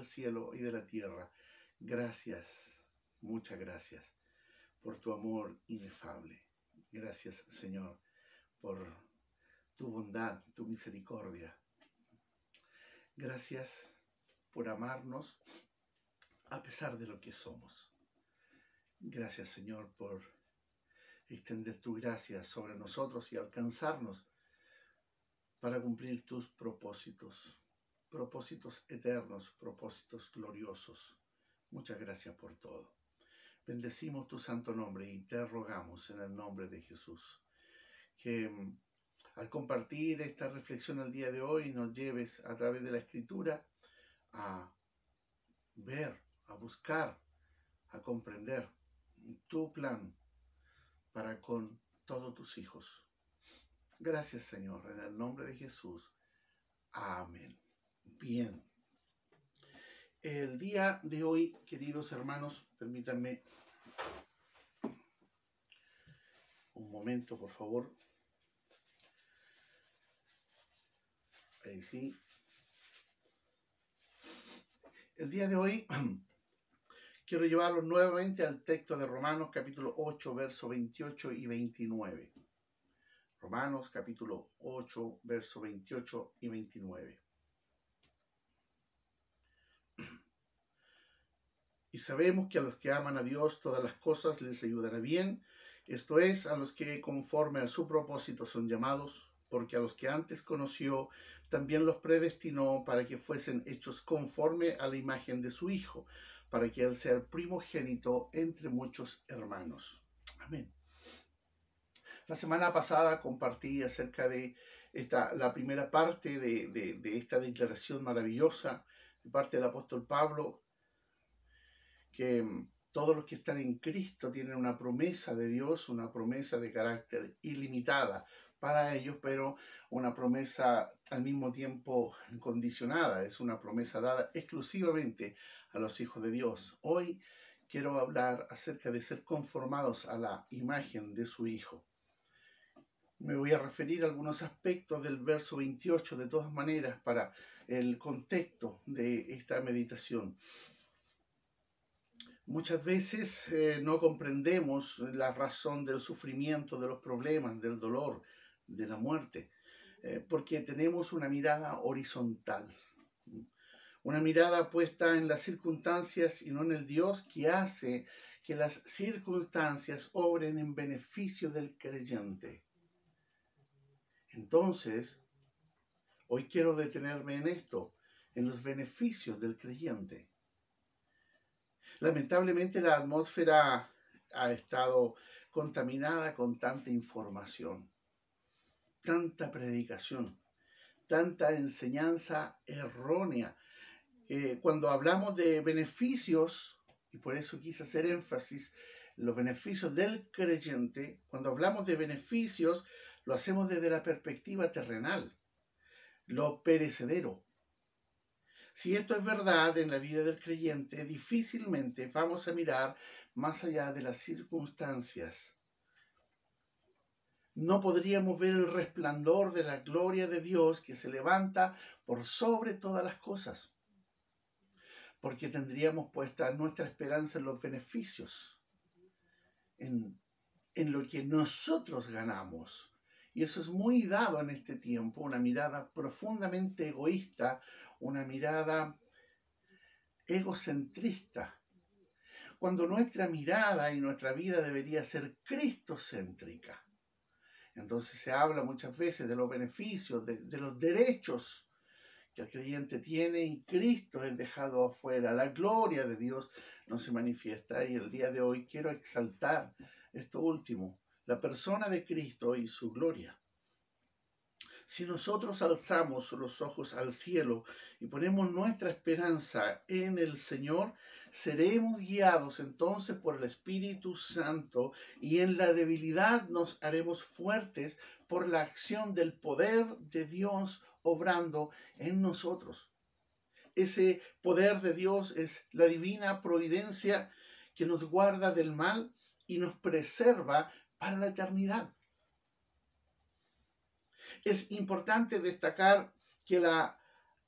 del cielo y de la tierra. Gracias, muchas gracias por tu amor inefable. Gracias, Señor, por tu bondad, tu misericordia. Gracias por amarnos a pesar de lo que somos. Gracias, Señor, por extender tu gracia sobre nosotros y alcanzarnos para cumplir tus propósitos, propósitos eternos, propósitos gloriosos. Muchas gracias por todo. Bendecimos tu santo nombre y te rogamos en el nombre de Jesús que mm, al compartir esta reflexión el día de hoy nos lleves a través de la escritura a ver, a buscar, a comprender tu plan para con todos tus hijos. Gracias Señor, en el nombre de Jesús. Amén. Bien. El día de hoy, queridos hermanos, permítanme un momento, por favor. Ahí sí. El día de hoy quiero llevarlo nuevamente al texto de Romanos capítulo 8, verso 28 y 29. Romanos capítulo 8, verso 28 y 29. Y sabemos que a los que aman a Dios todas las cosas les ayudará bien, esto es, a los que conforme a su propósito son llamados, porque a los que antes conoció, también los predestinó para que fuesen hechos conforme a la imagen de su Hijo, para que Él sea primogénito entre muchos hermanos. Amén. La semana pasada compartí acerca de esta, la primera parte de, de esta declaración maravillosa de parte del apóstol Pablo, que mm, todos los que están en Cristo tienen una promesa de Dios, una promesa de carácter ilimitada para ellos, pero una promesa al mismo tiempo condicionada, es una promesa dada exclusivamente a los hijos de Dios. Hoy quiero hablar acerca de ser conformados a la imagen de su Hijo. Me voy a referir a algunos aspectos del verso 28 de todas maneras para el contexto de esta meditación. Muchas veces eh, no comprendemos la razón del sufrimiento, de los problemas, del dolor, de la muerte, eh, porque tenemos una mirada horizontal, una mirada puesta en las circunstancias y no en el Dios que hace que las circunstancias obren en beneficio del creyente. Entonces, hoy quiero detenerme en esto, en los beneficios del creyente. Lamentablemente la atmósfera ha estado contaminada con tanta información, tanta predicación, tanta enseñanza errónea. cuando hablamos de beneficios, y por eso quise hacer énfasis, los beneficios del creyente, cuando hablamos de beneficios, lo hacemos desde la perspectiva terrenal, lo perecedero, si esto es verdad en la vida del creyente, difícilmente vamos a mirar más allá de las circunstancias. No podríamos ver el resplandor de la gloria de Dios que se levanta por sobre todas las cosas, porque tendríamos puesta nuestra esperanza en los beneficios, en, en lo que nosotros ganamos. Y eso es muy dado en este tiempo, una mirada profundamente egoísta, una mirada egocentrista, cuando nuestra mirada y nuestra vida debería ser cristocéntrica. Entonces se habla muchas veces de los beneficios, de, los derechos que el creyente tiene y Cristo es dejado afuera. La gloria de Dios no se manifiesta y el día de hoy quiero exaltar esto último, la persona de Cristo y su gloria. Si nosotros alzamos los ojos al cielo y ponemos nuestra esperanza en el Señor, seremos guiados entonces por el Espíritu Santo y en la debilidad nos haremos fuertes por la acción del poder de Dios obrando en nosotros. Ese poder de Dios es la divina providencia que nos guarda del mal y nos preserva para la eternidad. Es importante destacar que la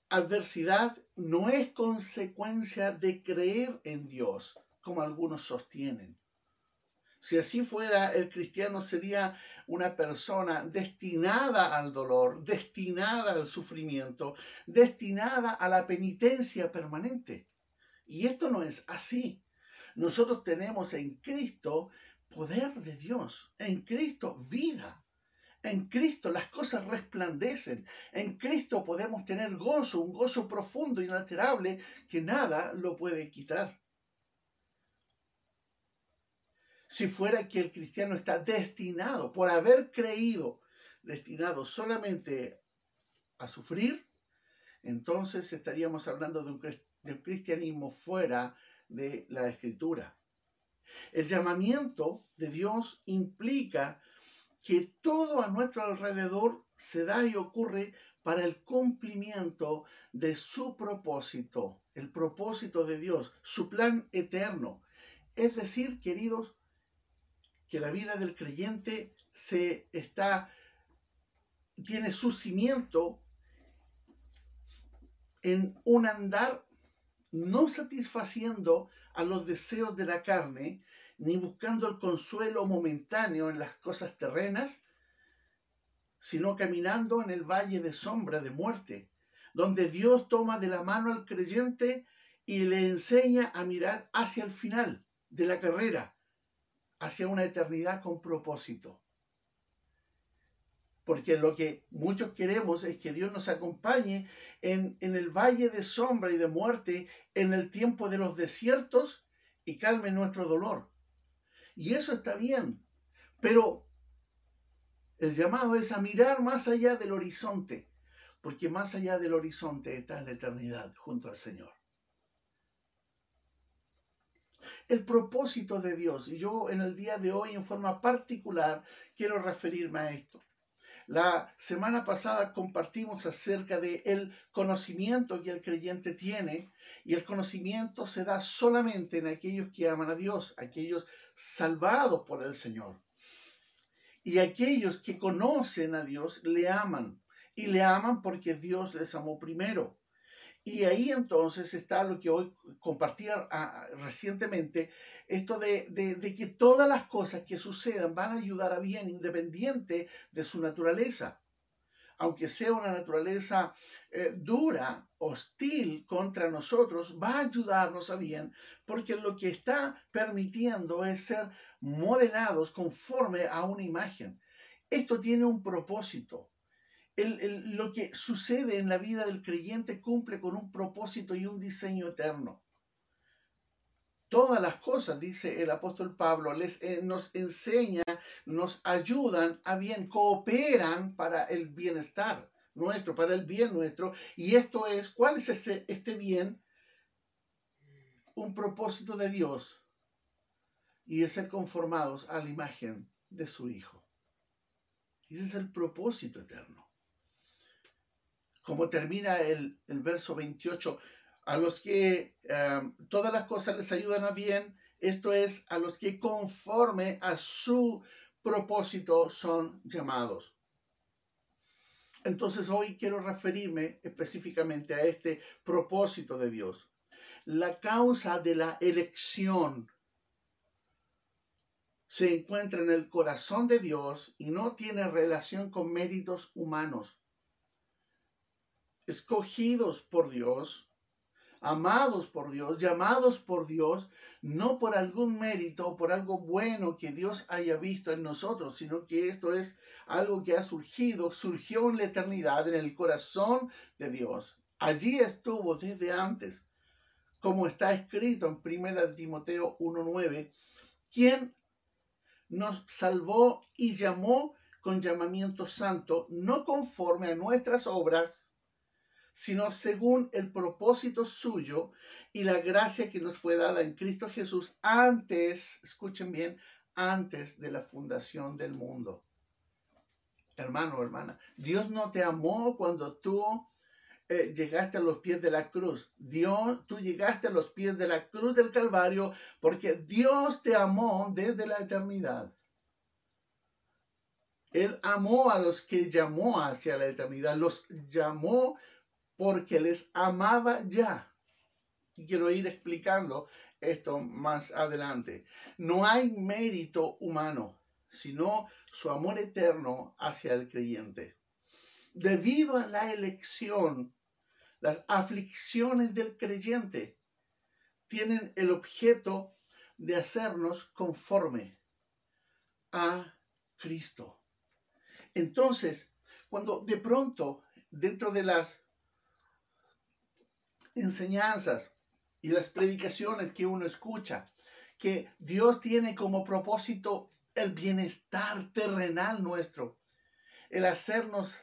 adversidad no es consecuencia de creer en Dios, como algunos sostienen. Si así fuera, el cristiano sería una persona destinada al dolor, destinada al sufrimiento, destinada a la penitencia permanente. Y esto no es así. Nosotros tenemos en Cristo poder de Dios, en Cristo vida. En Cristo las cosas resplandecen. En Cristo podemos tener gozo, un gozo profundo, inalterable, que nada lo puede quitar. Si fuera que el cristiano está destinado, por haber creído, destinado solamente a sufrir, entonces estaríamos hablando de un, de un cristianismo fuera de la escritura. El llamamiento de Dios implica que todo a nuestro alrededor se da y ocurre para el cumplimiento de su propósito, el propósito de Dios, su plan eterno. Es decir, queridos, que la vida del creyente se está tiene su cimiento en un andar no satisfaciendo a los deseos de la carne, ni buscando el consuelo momentáneo en las cosas terrenas, sino caminando en el valle de sombra de muerte, donde Dios toma de la mano al creyente y le enseña a mirar hacia el final de la carrera, hacia una eternidad con propósito. Porque lo que muchos queremos es que Dios nos acompañe en, en el valle de sombra y de muerte, en el tiempo de los desiertos, y calme nuestro dolor. Y eso está bien. Pero el llamado es a mirar más allá del horizonte, porque más allá del horizonte está la eternidad junto al Señor. El propósito de Dios, y yo en el día de hoy en forma particular quiero referirme a esto. La semana pasada compartimos acerca de el conocimiento que el creyente tiene y el conocimiento se da solamente en aquellos que aman a Dios, aquellos salvados por el Señor. Y aquellos que conocen a Dios le aman y le aman porque Dios les amó primero. Y ahí entonces está lo que hoy compartí ah, recientemente, esto de, que todas las cosas que sucedan van a ayudar a bien independiente de su naturaleza. Aunque sea una naturaleza eh, dura, hostil contra nosotros, va a ayudarnos a bien, porque lo que está permitiendo es ser modelados conforme a una imagen. Esto tiene un propósito lo que sucede en la vida del creyente cumple con un propósito y un diseño eterno. Todas las cosas, dice el apóstol Pablo, les, eh, nos enseña, nos ayudan a bien, cooperan para el bienestar nuestro, para el bien nuestro. Y esto es, ¿cuál es este, este bien? Un propósito de Dios y es ser conformados a la imagen de su Hijo. Ese es el propósito eterno como termina el, verso 28, a los que todas las cosas les ayudan a bien, esto es, a los que conforme a su propósito son llamados. Entonces hoy quiero referirme específicamente a este propósito de Dios. La causa de la elección se encuentra en el corazón de Dios y no tiene relación con méritos humanos escogidos por Dios, amados por Dios, llamados por Dios, no por algún mérito o por algo bueno que Dios haya visto en nosotros, sino que esto es algo que ha surgido, surgió en la eternidad, en el corazón de Dios. Allí estuvo desde antes, como está escrito en 1 Timoteo 1.9, quien nos salvó y llamó con llamamiento santo, no conforme a nuestras obras, sino según el propósito suyo y la gracia que nos fue dada en Cristo Jesús antes, escuchen bien, antes de la fundación del mundo. Hermano, hermana, Dios no te amó cuando tú eh, llegaste a los pies de la cruz. Dios, tú llegaste a los pies de la cruz del Calvario porque Dios te amó desde la eternidad. Él amó a los que llamó hacia la eternidad, los llamó porque les amaba ya. Y quiero ir explicando esto más adelante. No hay mérito humano, sino su amor eterno hacia el creyente. Debido a la elección, las aflicciones del creyente tienen el objeto de hacernos conforme a Cristo. Entonces, cuando de pronto, dentro de las enseñanzas y las predicaciones que uno escucha, que Dios tiene como propósito el bienestar terrenal nuestro, el hacernos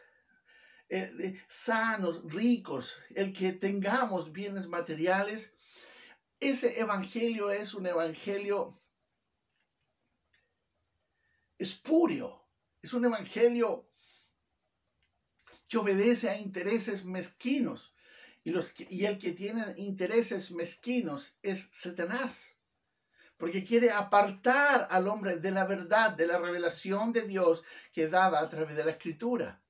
eh, sanos, ricos, el que tengamos bienes materiales, ese evangelio es un evangelio espurio, es un evangelio que obedece a intereses mezquinos. Y, los y el que tiene intereses mezquinos es Satanás. Porque quiere apartar al hombre de la verdad, de la revelación de Dios que daba a través de la escritura.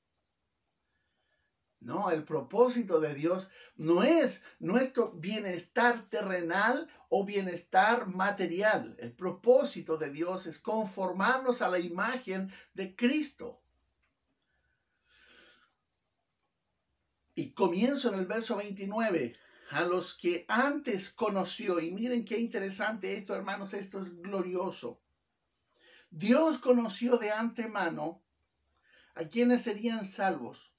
No, el propósito de Dios no es nuestro bienestar terrenal o bienestar material. El propósito de Dios es conformarnos a la imagen de Cristo. Y comienzo en el verso 29. A los que antes conoció, y miren qué interesante esto, hermanos, esto es glorioso. Dios conoció de antemano a quienes serían salvos.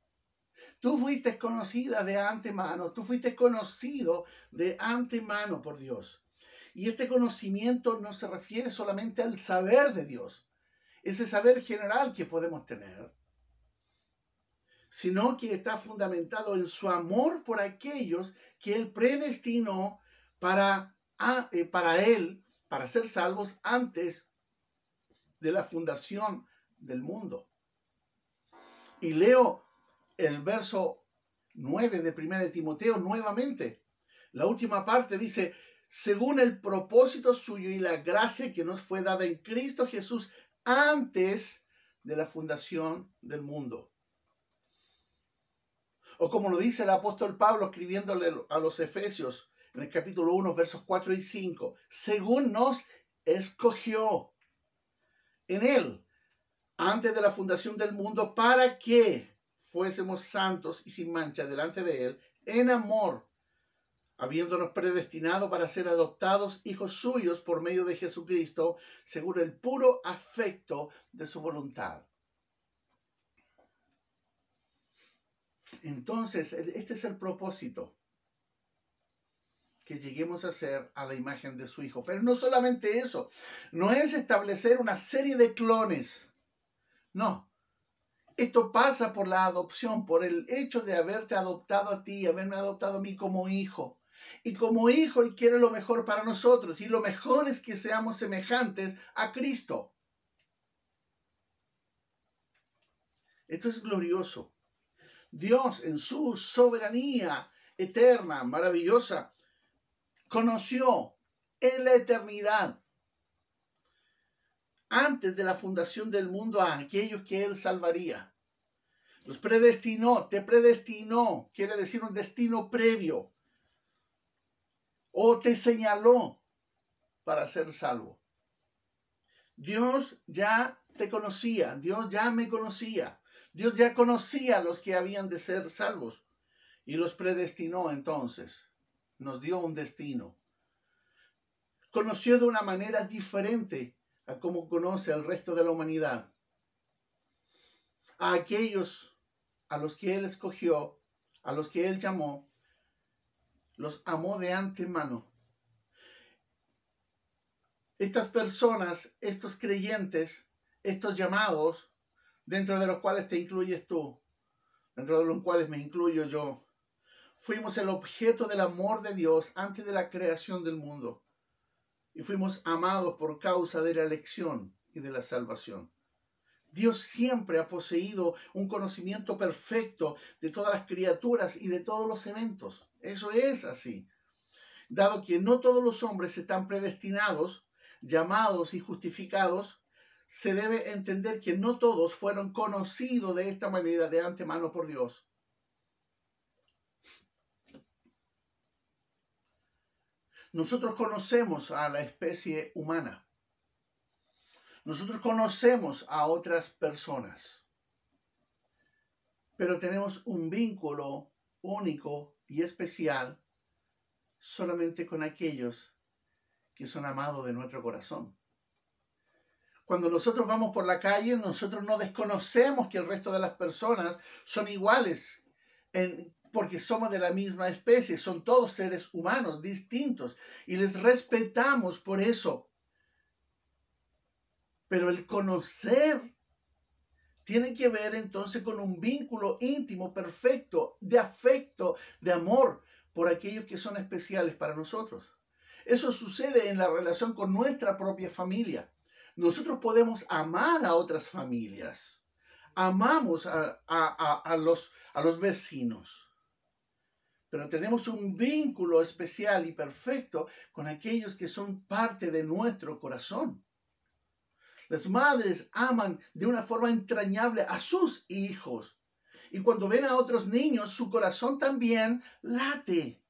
Tú fuiste conocida de antemano, tú fuiste conocido de antemano por Dios. Y este conocimiento no se refiere solamente al saber de Dios, ese saber general que podemos tener, sino que está fundamentado en su amor por aquellos que Él predestinó para, eh, para Él, para ser salvos antes de la fundación del mundo. Y leo el verso 9 de 1 de Timoteo nuevamente. La última parte dice, según el propósito suyo y la gracia que nos fue dada en Cristo Jesús antes de la fundación del mundo. O como lo dice el apóstol Pablo escribiéndole a los Efesios en el capítulo 1, versos 4 y 5, según nos escogió en él antes de la fundación del mundo para que fuésemos santos y sin mancha delante de él en amor, habiéndonos predestinado para ser adoptados hijos suyos por medio de Jesucristo, según el puro afecto de su voluntad Entonces, este es el propósito, que lleguemos a ser a la imagen de su Hijo. Pero no solamente eso, no es establecer una serie de clones. No, esto pasa por la adopción, por el hecho de haberte adoptado a ti, haberme adoptado a mí como hijo. Y como hijo, Él quiere lo mejor para nosotros. Y lo mejor es que seamos semejantes a Cristo. Esto es glorioso. Dios en su soberanía eterna, maravillosa, conoció en la eternidad, antes de la fundación del mundo, a aquellos que Él salvaría. Los predestinó, te predestinó, quiere decir un destino previo. O te señaló para ser salvo. Dios ya te conocía, Dios ya me conocía. Dios ya conocía a los que habían de ser salvos y los predestinó entonces. Nos dio un destino. Conoció de una manera diferente a como conoce al resto de la humanidad. A aquellos a los que Él escogió, a los que Él llamó, los amó de antemano. Estas personas, estos creyentes, estos llamados, dentro de los cuales te incluyes tú, dentro de los cuales me incluyo yo. Fuimos el objeto del amor de Dios antes de la creación del mundo y fuimos amados por causa de la elección y de la salvación. Dios siempre ha poseído un conocimiento perfecto de todas las criaturas y de todos los eventos. Eso es así. Dado que no todos los hombres están predestinados, llamados y justificados, se debe entender que no todos fueron conocidos de esta manera de antemano por Dios. Nosotros conocemos a la especie humana. Nosotros conocemos a otras personas. Pero tenemos un vínculo único y especial solamente con aquellos que son amados de nuestro corazón. Cuando nosotros vamos por la calle, nosotros no desconocemos que el resto de las personas son iguales, porque somos de la misma especie, son todos seres humanos distintos y les respetamos por eso. Pero el conocer tiene que ver entonces con un vínculo íntimo, perfecto, de afecto, de amor por aquellos que son especiales para nosotros. Eso sucede en la relación con nuestra propia familia. Nosotros podemos amar a otras familias. Amamos a, los, a los vecinos. Pero tenemos un vínculo especial y perfecto con aquellos que son parte de nuestro corazón. Las madres aman de una forma entrañable a sus hijos. Y cuando ven a otros niños, su corazón también late.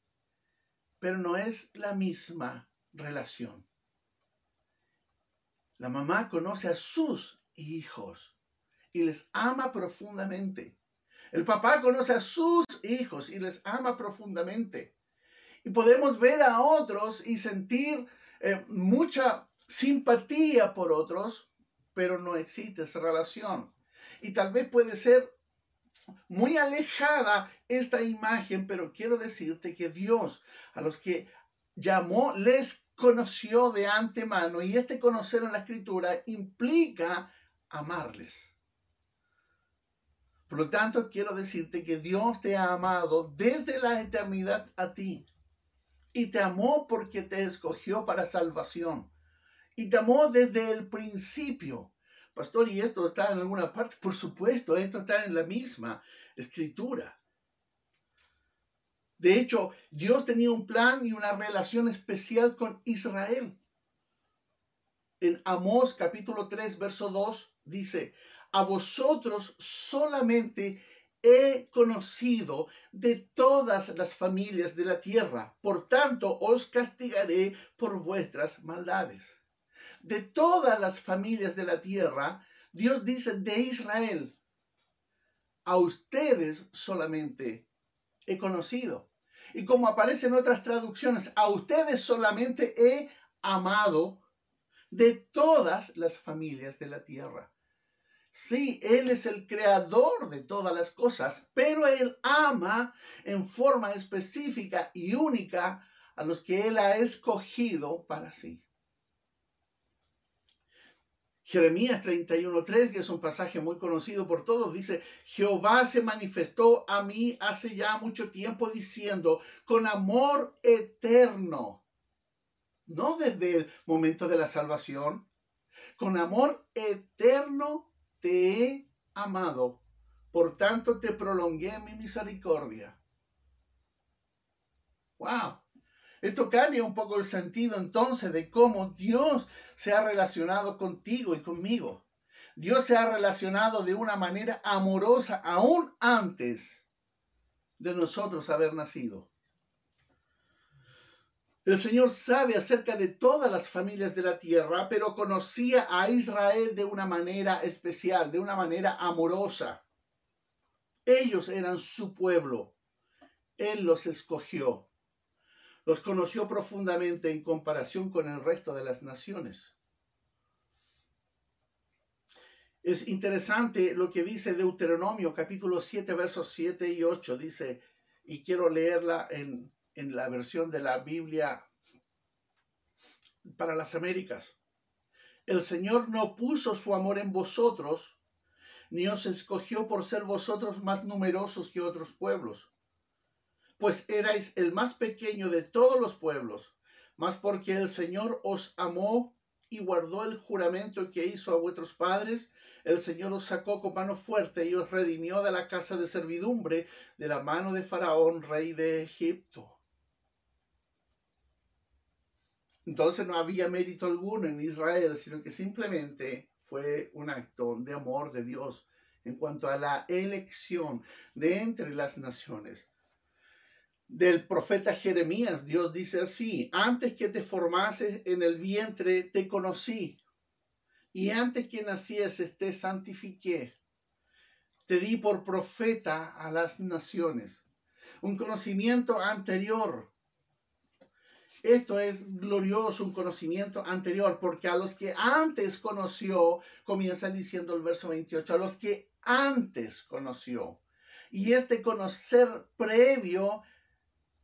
Pero no es la misma relación. La mamá conoce a sus hijos y les ama profundamente. El papá conoce a sus hijos y les ama profundamente. Y podemos ver a otros y sentir eh, mucha simpatía por otros, pero no existe esa relación. Y tal vez puede ser muy alejada esta imagen, pero quiero decirte que Dios a los que llamó les conoció de antemano y este conocer en la escritura implica amarles. Por lo tanto, quiero decirte que Dios te ha amado desde la eternidad a ti y te amó porque te escogió para salvación y te amó desde el principio. Pastor, ¿y esto está en alguna parte? Por supuesto, esto está en la misma escritura. De hecho, Dios tenía un plan y una relación especial con Israel. En Amós capítulo 3, verso 2 dice, a vosotros solamente he conocido de todas las familias de la tierra, por tanto os castigaré por vuestras maldades. De todas las familias de la tierra, Dios dice de Israel, a ustedes solamente he conocido. Y como aparece en otras traducciones, a ustedes solamente he amado de todas las familias de la tierra. Sí, Él es el creador de todas las cosas, pero Él ama en forma específica y única a los que Él ha escogido para sí. Jeremías 31.3, que es un pasaje muy conocido por todos, dice, Jehová se manifestó a mí hace ya mucho tiempo diciendo, con amor eterno, no desde el momento de la salvación, con amor eterno te he amado, por tanto te prolongué mi misericordia. ¡Wow! Esto cambia un poco el sentido entonces de cómo Dios se ha relacionado contigo y conmigo. Dios se ha relacionado de una manera amorosa aún antes de nosotros haber nacido. El Señor sabe acerca de todas las familias de la tierra, pero conocía a Israel de una manera especial, de una manera amorosa. Ellos eran su pueblo. Él los escogió los conoció profundamente en comparación con el resto de las naciones. Es interesante lo que dice Deuteronomio capítulo 7 versos 7 y 8. Dice, y quiero leerla en, en la versión de la Biblia para las Américas. El Señor no puso su amor en vosotros, ni os escogió por ser vosotros más numerosos que otros pueblos pues erais el más pequeño de todos los pueblos, mas porque el Señor os amó y guardó el juramento que hizo a vuestros padres, el Señor os sacó con mano fuerte y os redimió de la casa de servidumbre, de la mano de Faraón, rey de Egipto. Entonces no había mérito alguno en Israel, sino que simplemente fue un acto de amor de Dios en cuanto a la elección de entre las naciones. Del profeta Jeremías, Dios dice así, antes que te formases en el vientre, te conocí, y antes que nacieses, te santifiqué, te di por profeta a las naciones. Un conocimiento anterior. Esto es glorioso, un conocimiento anterior, porque a los que antes conoció, comienza diciendo el verso 28, a los que antes conoció. Y este conocer previo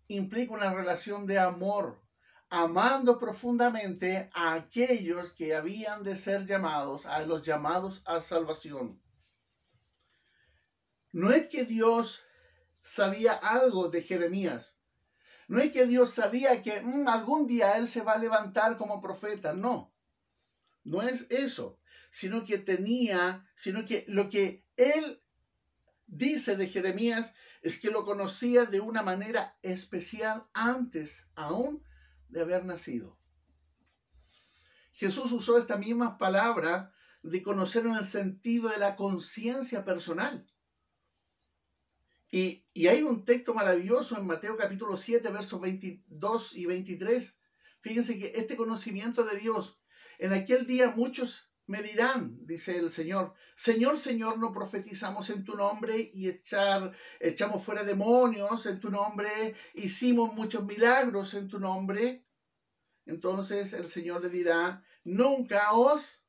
implica una relación de amor, amando profundamente a aquellos que habían de ser llamados, a los llamados a salvación. No es que Dios sabía algo de Jeremías. No es que Dios sabía que mm, algún día él se va a levantar como profeta. No, no es eso, sino que tenía, sino que lo que él dice de Jeremías es que lo conocía de una manera especial antes aún de haber nacido. Jesús usó esta misma palabra de conocer en el sentido de la conciencia personal. Y, y, hay un texto maravilloso en Mateo capítulo 7, versos 22 y 23. Fíjense que este conocimiento de Dios, en aquel día muchos me dirán, dice el Señor, Señor, Señor, no profetizamos en tu nombre y echar, echamos fuera demonios en tu nombre, hicimos muchos milagros en tu nombre. Entonces el Señor le dirá, nunca os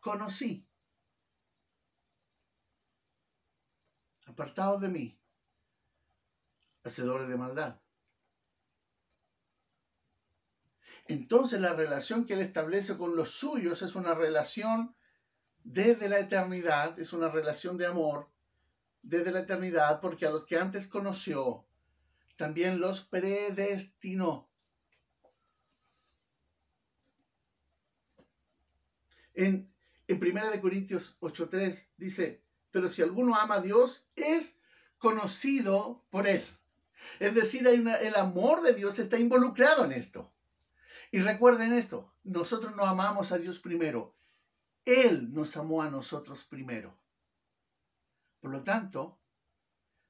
conocí. Apartados de mí, hacedores de maldad. Entonces la relación que él establece con los suyos es una relación desde la eternidad, es una relación de amor desde la eternidad, porque a los que antes conoció, también los predestinó. En, en 1 Corintios 8.3 dice, pero si alguno ama a Dios, es conocido por él. Es decir, el amor de Dios está involucrado en esto. Y recuerden esto, nosotros no amamos a Dios primero, Él nos amó a nosotros primero. Por lo tanto,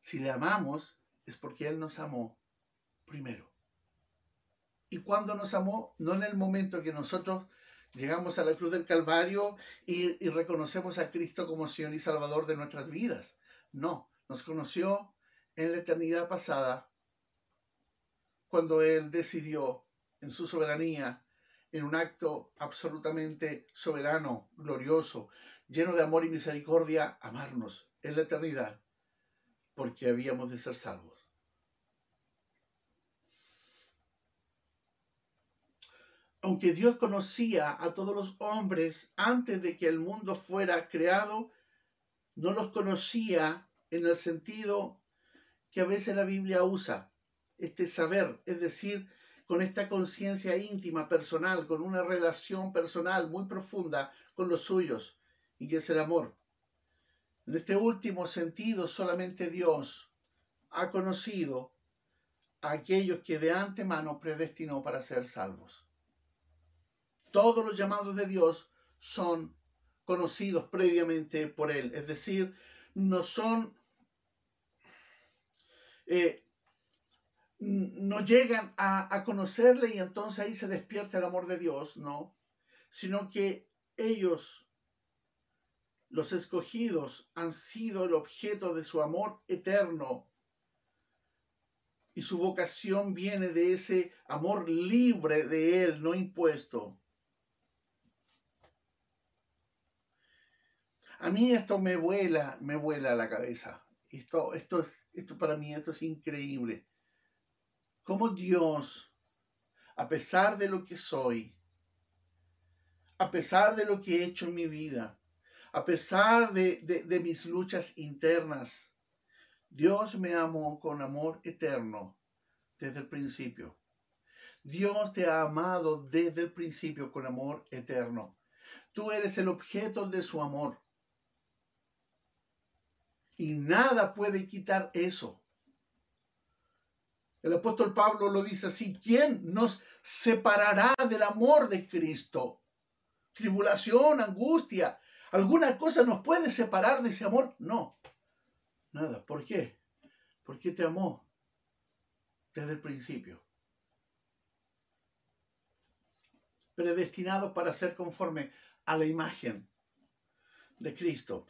si le amamos es porque Él nos amó primero. Y cuando nos amó, no en el momento que nosotros llegamos a la cruz del Calvario y, reconocemos a Cristo como Señor y Salvador de nuestras vidas. No, nos conoció en la eternidad pasada, cuando Él decidió en su soberanía, en un acto absolutamente soberano, glorioso, lleno de amor y misericordia, amarnos en la eternidad, porque habíamos de ser salvos. Aunque Dios conocía a todos los hombres antes de que el mundo fuera creado, no los conocía en el sentido que a veces la Biblia usa, este saber, es decir, con esta conciencia íntima, personal, con una relación personal muy profunda con los suyos, y que es el amor. En este último sentido, solamente Dios ha conocido a aquellos que de antemano predestinó para ser salvos. Todos los llamados de Dios son conocidos previamente por Él, es decir, no son eh, no llegan a, conocerle y entonces ahí se despierta el amor de Dios, no, sino que ellos, los escogidos, han sido el objeto de su amor eterno y su vocación viene de ese amor libre de Él, no impuesto. A mí esto me vuela, me vuela la cabeza. Esto, esto, es, esto para mí, esto es increíble como Dios, a pesar de lo que soy, a pesar de lo que he hecho en mi vida, a pesar de, de mis luchas internas, Dios me amó con amor eterno desde el principio. Dios te ha amado desde el principio con amor eterno. Tú eres el objeto de su amor. Y nada puede quitar eso. El apóstol Pablo lo dice así, ¿quién nos separará del amor de Cristo? Tribulación, angustia, ¿alguna cosa nos puede separar de ese amor? No, nada. ¿Por qué? Porque te amó desde el principio. Predestinados para ser conforme a la imagen de Cristo.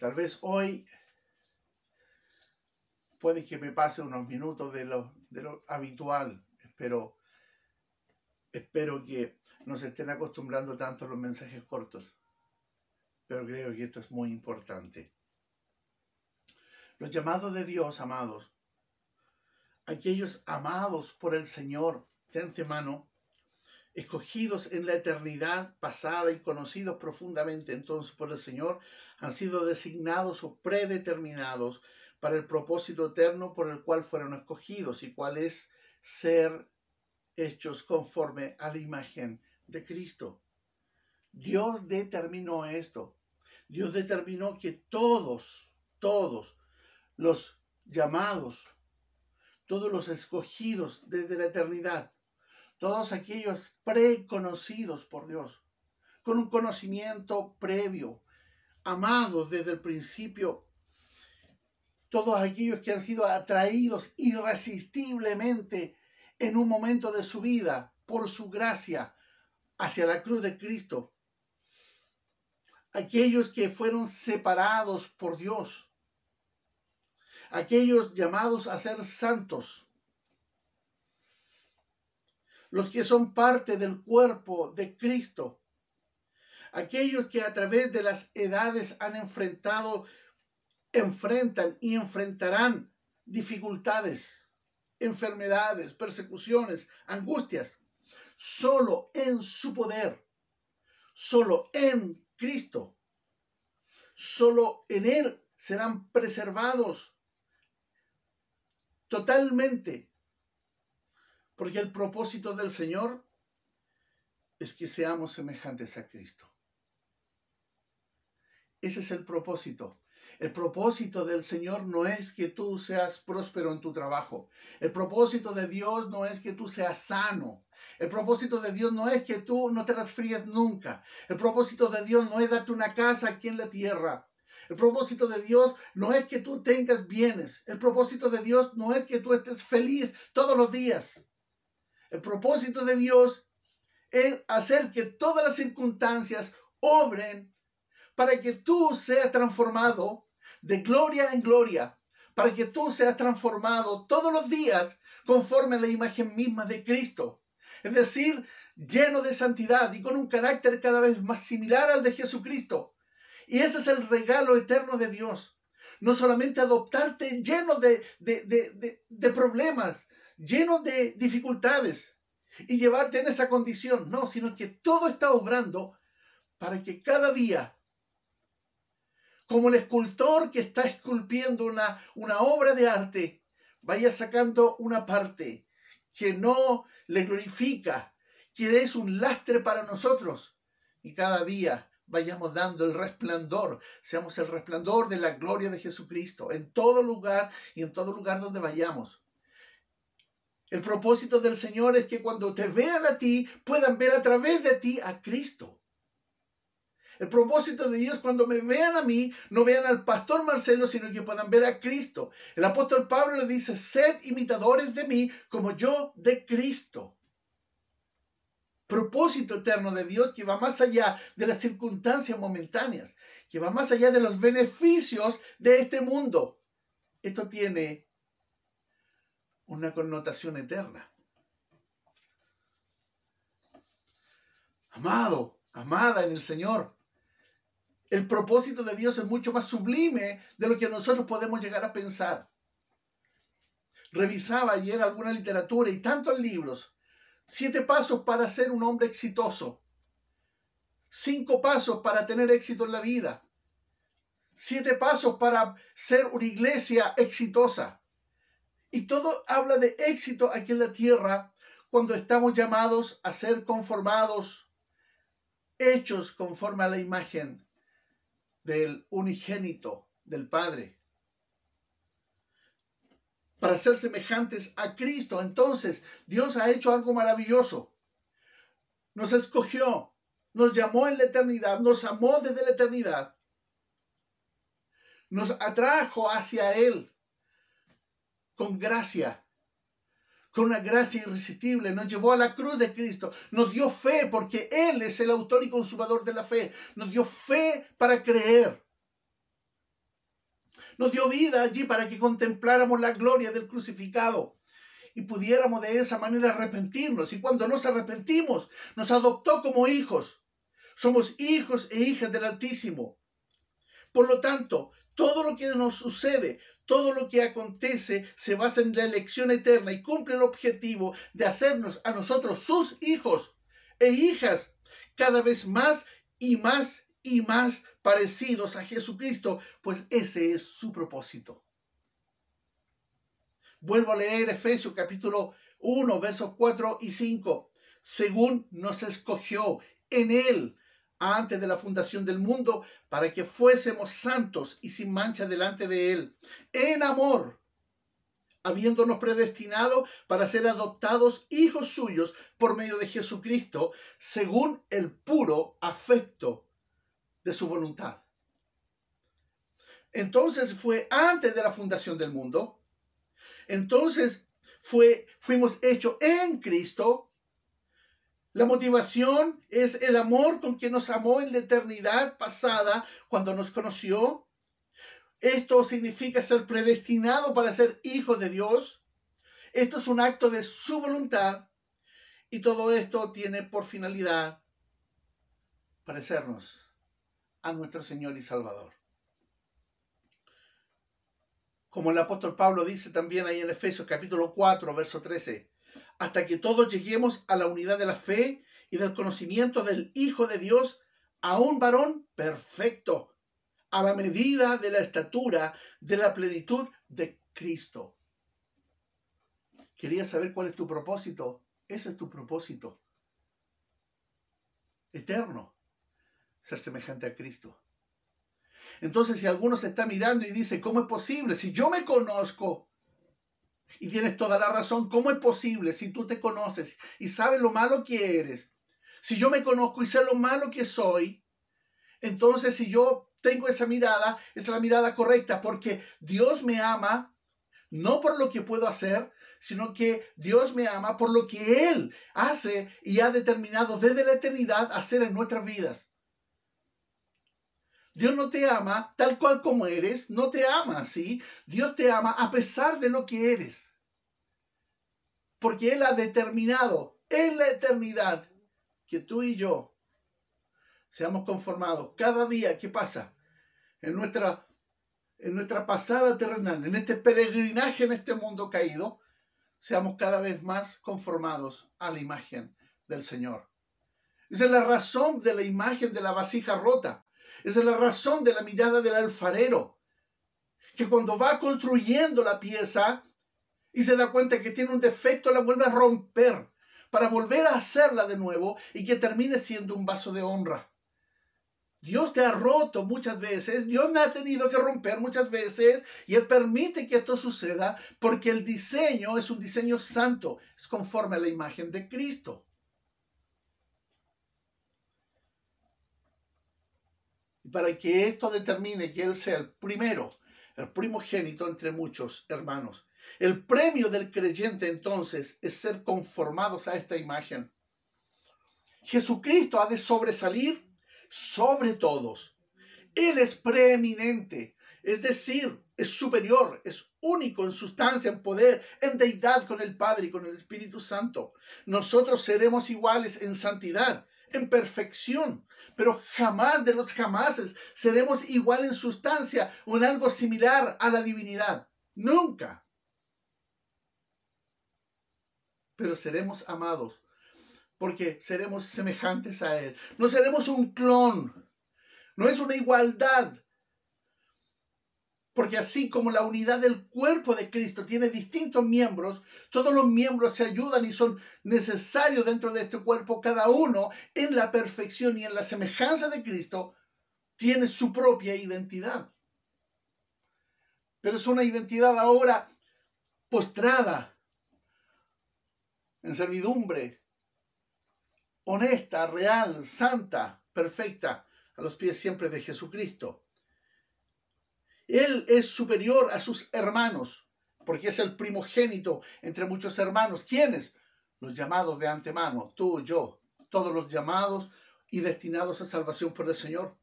Tal vez hoy puede que me pase unos minutos de lo, de lo habitual. Espero, espero que no se estén acostumbrando tanto a los mensajes cortos. Pero creo que esto es muy importante. Los llamados de Dios, amados, aquellos amados por el Señor de antemano, escogidos en la eternidad pasada y conocidos profundamente entonces por el Señor, han sido designados o predeterminados para el propósito eterno por el cual fueron escogidos y cuál es ser hechos conforme a la imagen de Cristo. Dios determinó esto. Dios determinó que todos, todos los llamados, todos los escogidos desde la eternidad, todos aquellos preconocidos por Dios, con un conocimiento previo, amados desde el principio, todos aquellos que han sido atraídos irresistiblemente en un momento de su vida por su gracia hacia la cruz de Cristo, aquellos que fueron separados por Dios, aquellos llamados a ser santos, los que son parte del cuerpo de Cristo, aquellos que a través de las edades han enfrentado, enfrentan y enfrentarán dificultades, enfermedades, persecuciones, angustias, solo en su poder, solo en Cristo, solo en Él serán preservados totalmente porque el propósito del Señor es que seamos semejantes a Cristo. Ese es el propósito. El propósito del Señor no es que tú seas próspero en tu trabajo. El propósito de Dios no es que tú seas sano. El propósito de Dios no es que tú no te resfríes nunca. El propósito de Dios no es darte una casa aquí en la tierra. El propósito de Dios no es que tú tengas bienes. El propósito de Dios no es que tú estés feliz todos los días. El propósito de Dios es hacer que todas las circunstancias obren para que tú seas transformado de gloria en gloria, para que tú seas transformado todos los días conforme a la imagen misma de Cristo. Es decir, lleno de santidad y con un carácter cada vez más similar al de Jesucristo. Y ese es el regalo eterno de Dios. No solamente adoptarte lleno de, de, de problemas, lleno de dificultades y llevarte en esa condición. No, sino que todo está obrando para que cada día, como el escultor que está esculpiendo una, una obra de arte, vaya sacando una parte que no le glorifica, que es un lastre para nosotros. Y cada día vayamos dando el resplandor, seamos el resplandor de la gloria de Jesucristo en todo lugar y en todo lugar donde vayamos. El propósito del Señor es que cuando te vean a ti, puedan ver a través de ti a Cristo. El propósito de Dios cuando me vean a mí, no vean al pastor Marcelo, sino que puedan ver a Cristo. El apóstol Pablo le dice, sed imitadores de mí como yo de Cristo. Propósito eterno de Dios que va más allá de las circunstancias momentáneas, que va más allá de los beneficios de este mundo. Esto tiene una connotación eterna. Amado, amada en el Señor. El propósito de Dios es mucho más sublime de lo que nosotros podemos llegar a pensar. Revisaba ayer alguna literatura y tantos libros. Siete pasos para ser un hombre exitoso. Cinco pasos para tener éxito en la vida. Siete pasos para ser una iglesia exitosa. Y todo habla de éxito aquí en la tierra cuando estamos llamados a ser conformados, hechos conforme a la imagen del unigénito, del Padre. Para ser semejantes a Cristo. Entonces, Dios ha hecho algo maravilloso. Nos escogió, nos llamó en la eternidad, nos amó desde la eternidad. Nos atrajo hacia Él con gracia, con una gracia irresistible, nos llevó a la cruz de Cristo, nos dio fe porque Él es el autor y consumador de la fe, nos dio fe para creer. Nos dio vida allí para que contempláramos la gloria del crucificado y pudiéramos de esa manera arrepentirnos. Y cuando nos arrepentimos, nos adoptó como hijos. Somos hijos e hijas del Altísimo. Por lo tanto, todo lo que nos sucede, todo lo que acontece se basa en la elección eterna y cumple el objetivo de hacernos a nosotros sus hijos e hijas cada vez más y más y más parecidos a Jesucristo, pues ese es su propósito. Vuelvo a leer Efesios capítulo 1, versos 4 y 5. Según nos escogió en Él antes de la fundación del mundo, para que fuésemos santos y sin mancha delante de Él, en amor, habiéndonos predestinado para ser adoptados hijos suyos por medio de Jesucristo, según el puro afecto de su voluntad. Entonces fue antes de la fundación del mundo. Entonces fue, fuimos hechos en Cristo la motivación es el amor con que nos amó en la eternidad pasada cuando nos conoció. Esto significa ser predestinado para ser hijo de Dios. Esto es un acto de su voluntad y todo esto tiene por finalidad parecernos a nuestro Señor y Salvador. Como el apóstol Pablo dice también ahí en Efesios capítulo 4, verso 13, hasta que todos lleguemos a la unidad de la fe y del conocimiento del Hijo de Dios, a un varón perfecto, a la medida de la estatura de la plenitud de Cristo. Quería saber cuál es tu propósito. Ese es tu propósito. Eterno. Ser semejante a Cristo. Entonces, si alguno se está mirando y dice, ¿cómo es posible? Si yo me conozco, y tienes toda la razón. ¿Cómo es posible si tú te conoces y sabes lo malo que eres? Si yo me conozco y sé lo malo que soy, entonces si yo tengo esa mirada, es la mirada correcta, porque Dios me ama no por lo que puedo hacer, sino que Dios me ama por lo que Él hace y ha determinado desde la eternidad hacer en nuestras vidas. Dios no te ama tal cual como eres, no te ama así. Dios te ama a pesar de lo que eres. Porque Él ha determinado en la eternidad que tú y yo seamos conformados. Cada día, ¿qué pasa? En nuestra, en nuestra pasada terrenal, en este peregrinaje en este mundo caído, seamos cada vez más conformados a la imagen del Señor. Esa es la razón de la imagen de la vasija rota. Esa es la razón de la mirada del alfarero, que cuando va construyendo la pieza y se da cuenta que tiene un defecto, la vuelve a romper para volver a hacerla de nuevo y que termine siendo un vaso de honra. Dios te ha roto muchas veces, Dios me ha tenido que romper muchas veces y Él permite que esto suceda porque el diseño es un diseño santo, es conforme a la imagen de Cristo. Para que esto determine que Él sea el primero, el primogénito entre muchos hermanos. El premio del creyente entonces es ser conformados a esta imagen. Jesucristo ha de sobresalir sobre todos. Él es preeminente, es decir, es superior, es único en sustancia, en poder, en deidad con el Padre y con el Espíritu Santo. Nosotros seremos iguales en santidad, en perfección, pero jamás de los jamases seremos igual en sustancia o en algo similar a la divinidad. Nunca. Pero seremos amados porque seremos semejantes a Él. No seremos un clon. No es una igualdad porque así como la unidad del cuerpo de Cristo tiene distintos miembros, todos los miembros se ayudan y son necesarios dentro de este cuerpo, cada uno en la perfección y en la semejanza de Cristo, tiene su propia identidad. Pero es una identidad ahora postrada en servidumbre, honesta, real, santa, perfecta, a los pies siempre de Jesucristo. Él es superior a sus hermanos porque es el primogénito entre muchos hermanos. ¿Quiénes? Los llamados de antemano, tú, yo, todos los llamados y destinados a salvación por el Señor.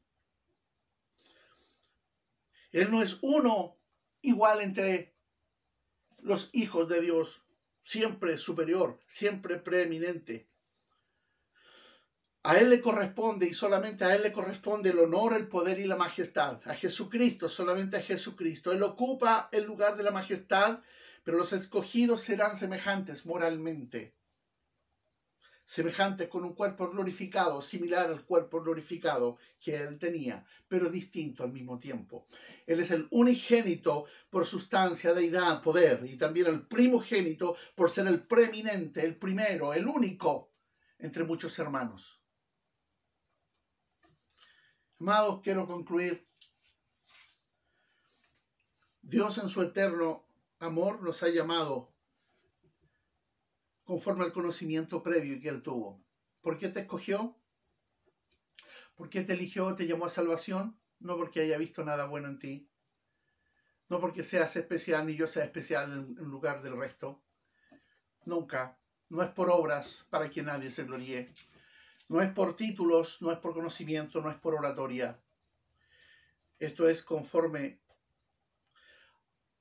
Él no es uno igual entre los hijos de Dios, siempre superior, siempre preeminente. A Él le corresponde y solamente a Él le corresponde el honor, el poder y la majestad. A Jesucristo, solamente a Jesucristo. Él ocupa el lugar de la majestad, pero los escogidos serán semejantes moralmente semejante con un cuerpo glorificado, similar al cuerpo glorificado que él tenía, pero distinto al mismo tiempo. Él es el unigénito por sustancia, deidad, poder, y también el primogénito por ser el preeminente, el primero, el único entre muchos hermanos. Amados, quiero concluir. Dios en su eterno amor nos ha llamado conforme al conocimiento previo que él tuvo. ¿Por qué te escogió? ¿Por qué te eligió, te llamó a salvación? No porque haya visto nada bueno en ti. No porque seas especial ni yo sea especial en, lugar del resto. Nunca. No es por obras para que nadie se gloríe. No es por títulos, no es por conocimiento, no es por oratoria. Esto es conforme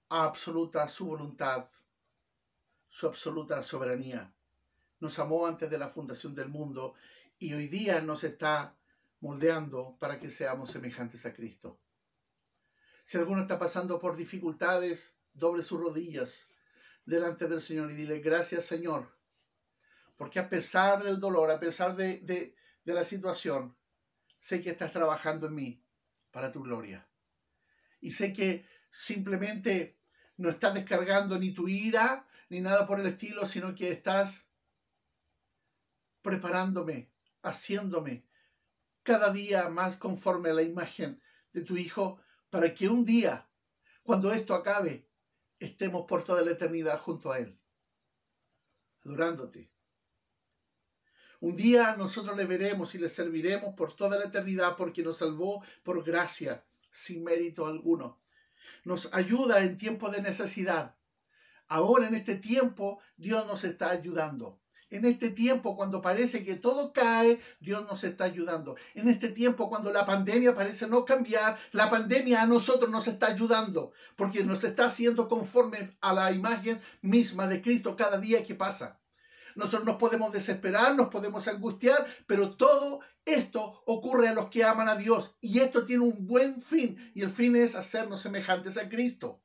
a absoluta su voluntad su absoluta soberanía. Nos amó antes de la fundación del mundo y hoy día nos está moldeando para que seamos semejantes a Cristo. Si alguno está pasando por dificultades, doble sus rodillas delante del Señor y dile gracias Señor, porque a pesar del dolor, a pesar de, de, la situación, sé que estás trabajando en mí para tu gloria. Y sé que simplemente no estás descargando ni tu ira, ni nada por el estilo, sino que estás preparándome, haciéndome cada día más conforme a la imagen de tu Hijo, para que un día, cuando esto acabe, estemos por toda la eternidad junto a Él, adorándote. Un día nosotros le veremos y le serviremos por toda la eternidad porque nos salvó por gracia, sin mérito alguno. Nos ayuda en tiempo de necesidad Ahora en este tiempo Dios nos está ayudando. En este tiempo cuando parece que todo cae, Dios nos está ayudando. En este tiempo cuando la pandemia parece no cambiar, la pandemia a nosotros nos está ayudando porque nos está haciendo conforme a la imagen misma de Cristo cada día que pasa. Nosotros nos podemos desesperar, nos podemos angustiar, pero todo esto ocurre a los que aman a Dios y esto tiene un buen fin y el fin es hacernos semejantes a Cristo.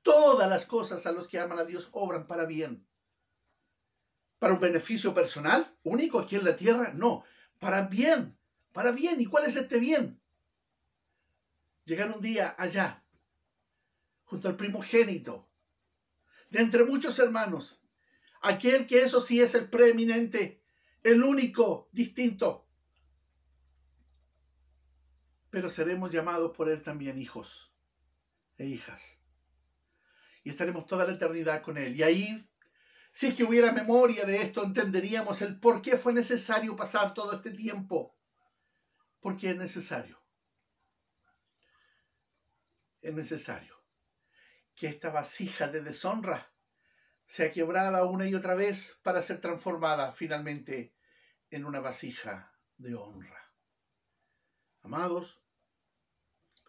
Todas las cosas a los que aman a Dios obran para bien. ¿Para un beneficio personal único aquí en la tierra? No, para bien, para bien. ¿Y cuál es este bien? Llegar un día allá, junto al primogénito, de entre muchos hermanos, aquel que eso sí es el preeminente, el único, distinto. Pero seremos llamados por él también hijos e hijas y estaremos toda la eternidad con Él. Y ahí, si es que hubiera memoria de esto, entenderíamos el por qué fue necesario pasar todo este tiempo. Porque es necesario. Es necesario que esta vasija de deshonra sea quebrada una y otra vez para ser transformada finalmente en una vasija de honra. Amados,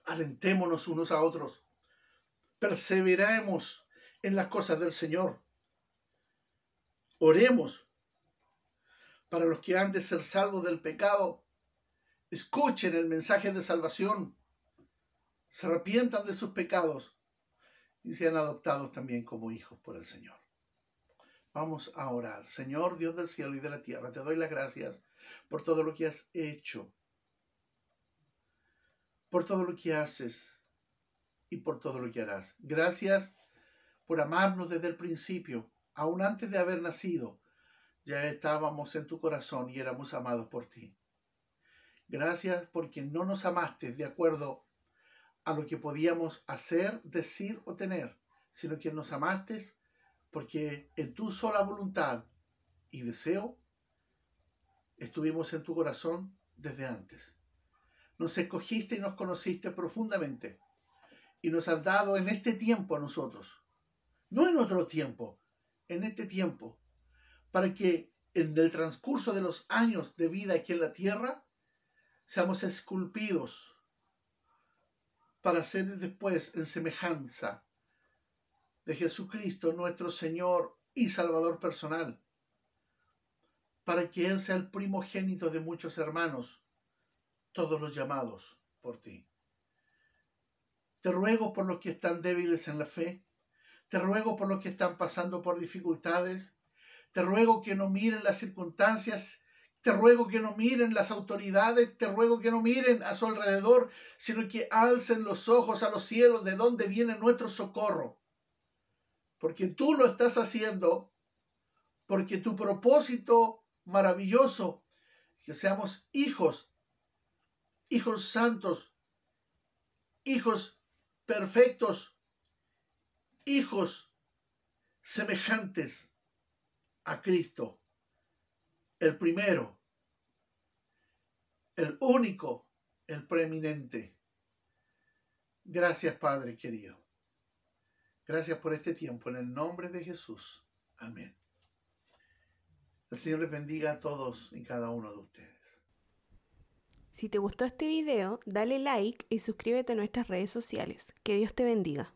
alentémonos unos a otros perseveremos en las cosas del Señor. Oremos para los que han de ser salvos del pecado. Escuchen el mensaje de salvación. Se arrepientan de sus pecados y sean adoptados también como hijos por el Señor. Vamos a orar. Señor Dios del cielo y de la tierra, te doy las gracias por todo lo que has hecho, por todo lo que haces y por todo lo que harás. Gracias por amarnos desde el principio, aún antes de haber nacido. Ya estábamos en tu corazón y éramos amados por ti. Gracias porque no nos amaste de acuerdo a lo que podíamos hacer, decir o tener, sino que nos amaste porque en tu sola voluntad y deseo estuvimos en tu corazón desde antes. Nos escogiste y nos conociste profundamente y nos has dado en este tiempo a nosotros, no en otro tiempo, en este tiempo, para que en el transcurso de los años de vida aquí en la tierra seamos esculpidos para ser después en semejanza de Jesucristo, nuestro Señor y Salvador personal, para que Él sea el primogénito de muchos hermanos, todos los llamados por ti. Te ruego por los que están débiles en la fe, te ruego por los que están pasando por dificultades, te ruego que no miren las circunstancias, te ruego que no miren las autoridades, te ruego que no miren a su alrededor, sino que alcen los ojos a los cielos de donde viene nuestro socorro. Porque tú lo estás haciendo, porque tu propósito maravilloso, que seamos hijos, hijos santos, hijos perfectos, hijos semejantes a Cristo, el primero, el único, el preeminente. Gracias, Padre querido. Gracias por este tiempo. En el nombre de Jesús. Amén. El Señor les bendiga a todos y cada uno de ustedes. Si te gustó este video, dale like y suscríbete a nuestras redes sociales. Que Dios te bendiga.